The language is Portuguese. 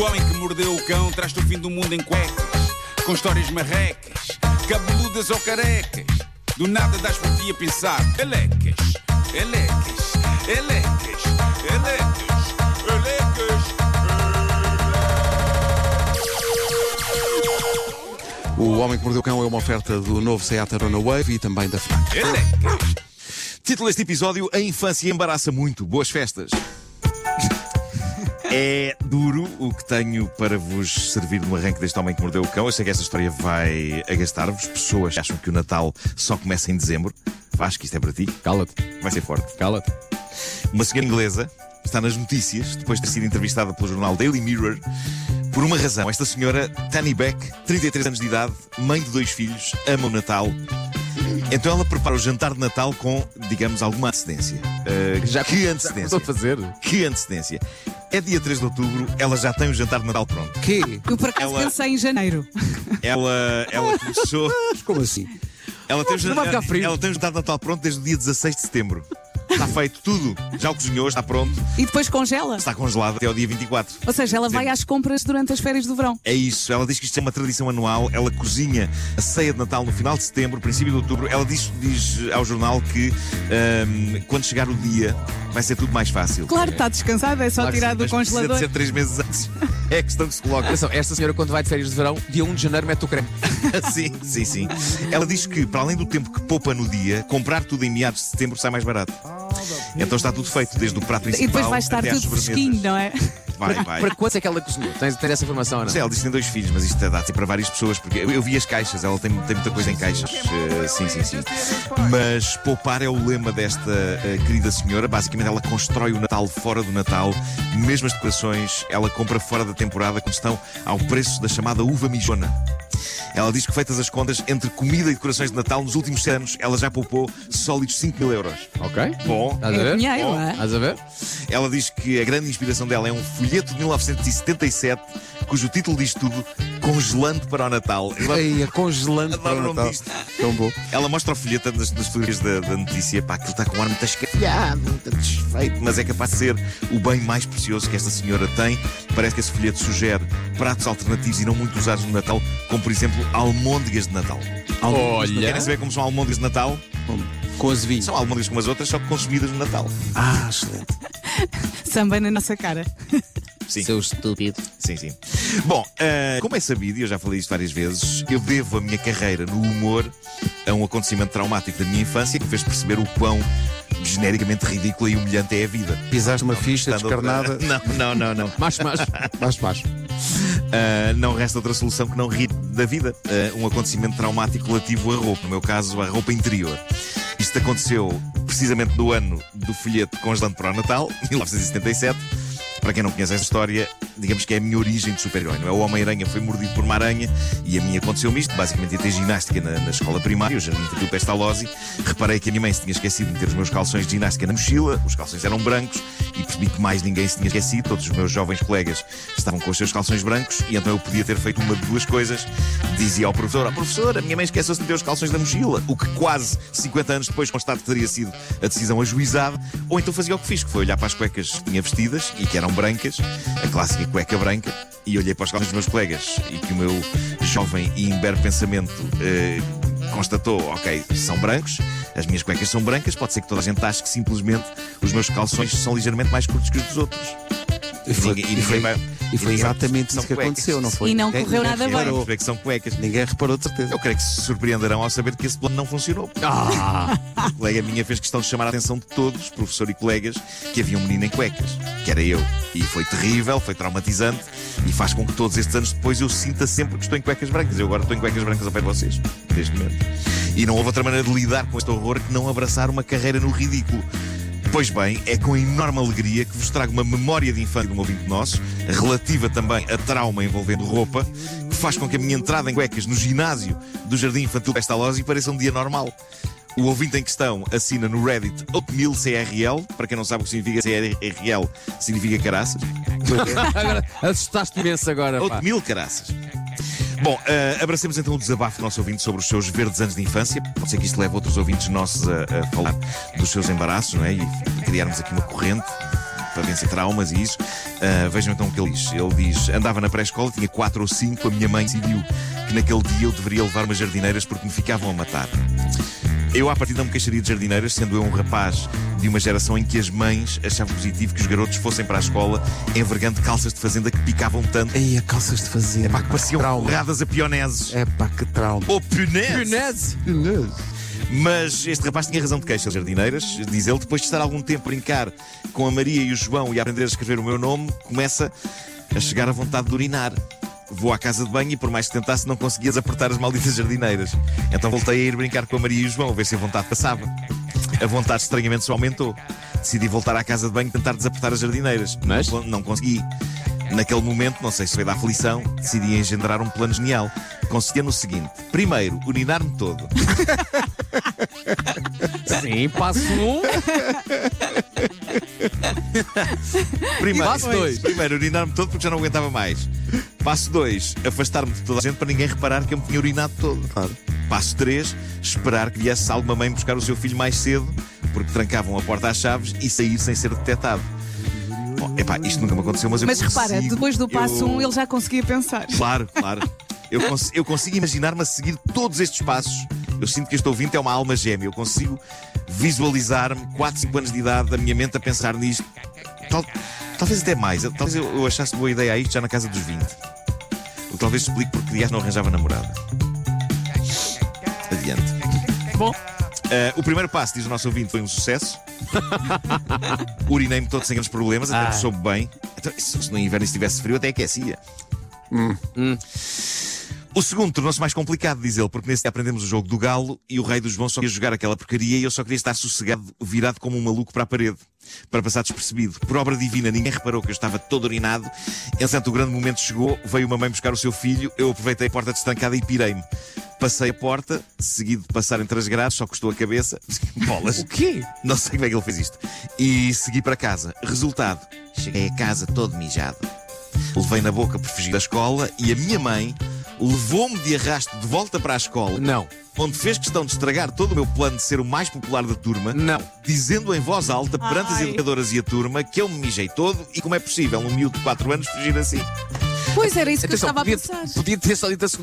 O homem que mordeu o cão traz-te o fim do mundo em cuecas, com histórias marrecas, cabeludas ou carecas. Do nada das por ti a pensar, elecas, elecas, elecas, elecas, elecas. O Homem que Mordeu o Cão é uma oferta do novo Seat Arona Wave e também da FNAC. Elecas. Título deste episódio: A infância embaraça muito. Boas festas. É duro o que tenho para vos servir no arranque deste Homem que Mordeu o Cão. Eu sei que esta história vai agastar-vos. Pessoas acham que o Natal só começa em dezembro. Vasco, isto é para ti. Cala-te, Vai ser forte. cala-te. Uma senhora inglesa está nas notícias depois de ter sido entrevistada pelo jornal Daily Mirror. Por uma razão, esta senhora, Tanny Beck, 33 anos de idade, mãe de dois filhos, ama o Natal. Então ela prepara o jantar de Natal com, digamos, alguma antecedência. Uh, Já que antecedência? Estou a fazer. Que antecedência? É dia 3 de outubro, ela já tem o jantar de Natal pronto. Quê? Eu por acaso Ela- pensei em janeiro. Ela, ela começou. Como assim? Ela tem, o Não vai ficar jan- frio. ela tem o jantar de Natal pronto desde o dia 16 de setembro. Está feito tudo. Já o cozinhou, está pronto. E depois congela. Está congelado até ao dia 24. Ou seja, ela vai às compras durante as férias do verão. É isso, ela diz que isto é uma tradição anual. Ela cozinha a ceia de Natal no final de setembro, princípio de outubro. Ela diz, diz ao jornal que ahm, quando chegar o dia vai ser tudo mais fácil. Claro, está descansada, é só Claro tirar sim, do Mas precisa de congelador. ser três meses antes. É a questão que se coloca. Atenção, esta senhora, quando vai de férias de verão, dia 1 de janeiro mete o creme. sim, sim, sim. Ela diz que, para além do tempo que poupa no dia, comprar tudo em meados de setembro sai mais barato. Então está tudo feito, desde o prato principal E depois vai estar tudo fresquinho, não é? Vai, vai. Para quantos é que ela cozinhou? Tens, tens essa informação ou não? Sei, ela disse que tem dois filhos, mas isto dá para várias pessoas, porque eu, eu vi as caixas, ela tem, tem muita coisa em caixas. eh, sim, sim, sim. Mas poupar é o lema desta eh, querida senhora. Basicamente, ela constrói o Natal fora do Natal, mesmo as decorações, ela compra fora da temporada, quando estão ao preço da chamada uva mijona. Ela diz que, feitas as contas, entre comida e decorações de Natal, nos últimos anos, ela já poupou sólidos 5 mil euros. Ok. Bom, Estás a É ver? dinheiro, Bom. é? Estás a ver? ela diz que a grande inspiração dela é um folheto de 1977, cujo título diz tudo: Congelando para o Natal. Ela, Ei, é congelante para o Natal. disto. Tão bom. ela mostra o folheto das, das fotografias da, da notícia. Pá, aquilo está com um ar muito escafilhado, muito desfeito, mas é capaz de ser o bem mais precioso que esta senhora tem. Parece que esse folheto sugere pratos alternativos e não muito usados no Natal, como por exemplo almôndegas de Natal. Olha. Querem saber como são almôndegas de Natal? Com azevinho. São almôndegas como as outras, só que consumidas no Natal. Ah, excelente. Samba na nossa cara. Sim. Seu estúpido. Sim, sim. Bom, ah, como é sabido, e eu já falei isto várias vezes, eu devo a minha carreira no humor a um acontecimento traumático da minha infância que fez perceber o quão genericamente ridícula e humilhante é a vida. Pisaste uma ficha Estando- descarnada. Não, não, não, não. Macho, macho. Baixo, baixo. Ah, não resta outra solução que não rir da vida. Ah, um acontecimento traumático relativo à roupa, no meu caso, à roupa interior. Isto aconteceu precisamente no ano do folheto congelante para o Natal, 1977. Para quem não conhece esta história, digamos que é a minha origem de super-herói. Não é? O Homem-Aranha foi mordido por uma aranha e a mim aconteceu-me isto. Basicamente, ia ter ginástica na, na escola primária, o Jardim Infantil Pestalozzi. Reparei que a minha mãe se tinha esquecido de meter os meus calções de ginástica na mochila, os calções eram brancos e percebi que mais ninguém se tinha esquecido. Todos os meus jovens colegas estavam com os seus calções brancos e então eu podia ter feito uma de duas coisas. Dizia ao professor: Ó professor, a minha mãe esqueceu-se de meter os calções da mochila, o que quase 50 anos depois constato que teria sido a decisão ajuizada. Ou então fazia o que fiz, que foi olhar para as cuecas que tinha vestidas e que eram brancas, a clássica cueca branca, e olhei para os calções dos meus colegas e que o meu jovem e imberbe pensamento. eh, Constatou, ok, são brancos, as minhas cuecas são brancas, pode ser que toda a gente ache que simplesmente os meus calções são ligeiramente mais curtos que os dos outros. E foi, ninguém- e foi- vai- e foi exatamente isso que cuecas. aconteceu, não foi? E não Ninguém- correu ninguém nada bem. Reparou. que são cuecas. Ninguém reparou de certeza. Eu creio que se surpreenderão ao saber que esse plano não funcionou. Ah! Uma colega minha fez questão de chamar a atenção de todos, professor e colegas, que havia um menino em cuecas, que era eu. E foi terrível, foi traumatizante e faz com que todos estes anos depois eu sinta sempre que estou em cuecas brancas. Eu agora estou em cuecas brancas ao pé de vocês, neste momento. E não houve outra maneira de lidar com este horror que não abraçar uma carreira no ridículo. Pois bem, é com enorme alegria que vos trago uma memória de infância de um ouvinte nosso, relativa também a trauma envolvendo roupa, que faz com que a minha entrada em cuecas no ginásio do Jardim Infantil Pestalozzi pareça um dia normal. O ouvinte em questão assina no Reddit Oatmeal CRL. Para quem não sabe o que significa CRL, significa caraças. Agora, assustaste imenso agora. Oatmeal caraças. Bom, eh, abracemos então o desabafo do nosso ouvinte sobre os seus verdes anos de infância. Pode ser que isto leve outros ouvintes nossos a, a falar dos seus embaraços, não é? E criarmos aqui uma corrente para vencer traumas e isso. Ah, vejam então o que ele diz. Ele diz: andava na pré-escola, tinha 4 ou 5, a minha mãe decidiu que naquele dia eu deveria levar umas jardineiras porque me ficavam a matar. Eu, à partida, não me queixaria de jardineiras, sendo eu um rapaz de uma geração em que as mães achavam positivo que os garotos fossem para a escola envergando calças de fazenda que picavam tanto Ei, a calças de fazer. pá, que pareciam trauma. forradas a pioneses. É pá, que trauma. Ou punese! Punese. Mas este rapaz tinha razão de queixa. As jardineiras, diz ele, depois de estar algum tempo a brincar com a Maria e o João e a aprender a escrever o meu nome, começa a chegar a vontade de urinar. Vou à casa de banho e, por mais que tentasse, não conseguia desapertar as malditas jardineiras. Então voltei a ir brincar com a Maria e o João, a ver se a vontade passava. A vontade estranhamente só aumentou. Decidi voltar à casa de banho e tentar desapertar as jardineiras. Mas? Não, não consegui. Naquele momento, não sei se foi da aflição, decidi engendrar um plano genial. Consistia no seguinte: primeiro, urinar-me todo. Sim, passo um. Primeiro, Passo dois. Primeiro, urinar-me todo porque já não aguentava mais. Passo 2, afastar-me de toda a gente para ninguém reparar que eu me tinha urinado todo. Claro. Passo 3, esperar que viesse alguma mãe buscar o seu filho mais cedo, porque trancavam a porta às chaves e sair sem ser detectado. Bom, epá, isto nunca me aconteceu, mas eu Mas repara, consigo- depois do passo eu- 1 um, ele já conseguia pensar. Claro, claro. Eu, cons- eu consigo imaginar-me a seguir todos estes passos. Eu sinto que este ouvinte é uma alma gêmea. Eu consigo visualizar-me, 4, 5 anos de idade, a minha mente a pensar nisto. Tal- talvez até mais. Talvez eu, eu achasse boa ideia a isto já na casa dos 20. O que talvez explique porque aliás não arranjava namorada. Adiante. Bom, Ah, o primeiro passo, diz o nosso ouvinte, foi um sucesso. Urinei-me todo sem grandes problemas, até Ah. que soube bem. Então, se se no inverno estivesse frio, até aquecia. O segundo tornou-se mais complicado, diz ele, porque nesse dia aprendemos o jogo do galo e o rei dos bons só queria jogar aquela porcaria e eu só queria estar sossegado, virado como um maluco para a parede, para passar despercebido. Por obra divina, ninguém reparou que eu estava todo urinado. Entretanto, o grande momento chegou, veio uma mãe buscar o seu filho, eu aproveitei a porta destancada e pirei-me. Passei a porta, seguido de passar entre as grades, só custou a cabeça. Bolas. O quê? Não sei como é que ele fez isto. E segui para casa. Resultado: cheguei a casa todo mijado. Levei na boca por fugir da escola e a minha mãe levou-me de arrasto de volta para a escola, Não. onde fez questão de estragar todo o meu plano de ser o mais popular da turma, Não. dizendo em voz alta perante as Ai. educadoras e a turma que eu me mijei todo e como é possível um miúdo de 4 anos fugir assim. pois era isso que eu estava a podia, pensar. podia ter só dito a segunda.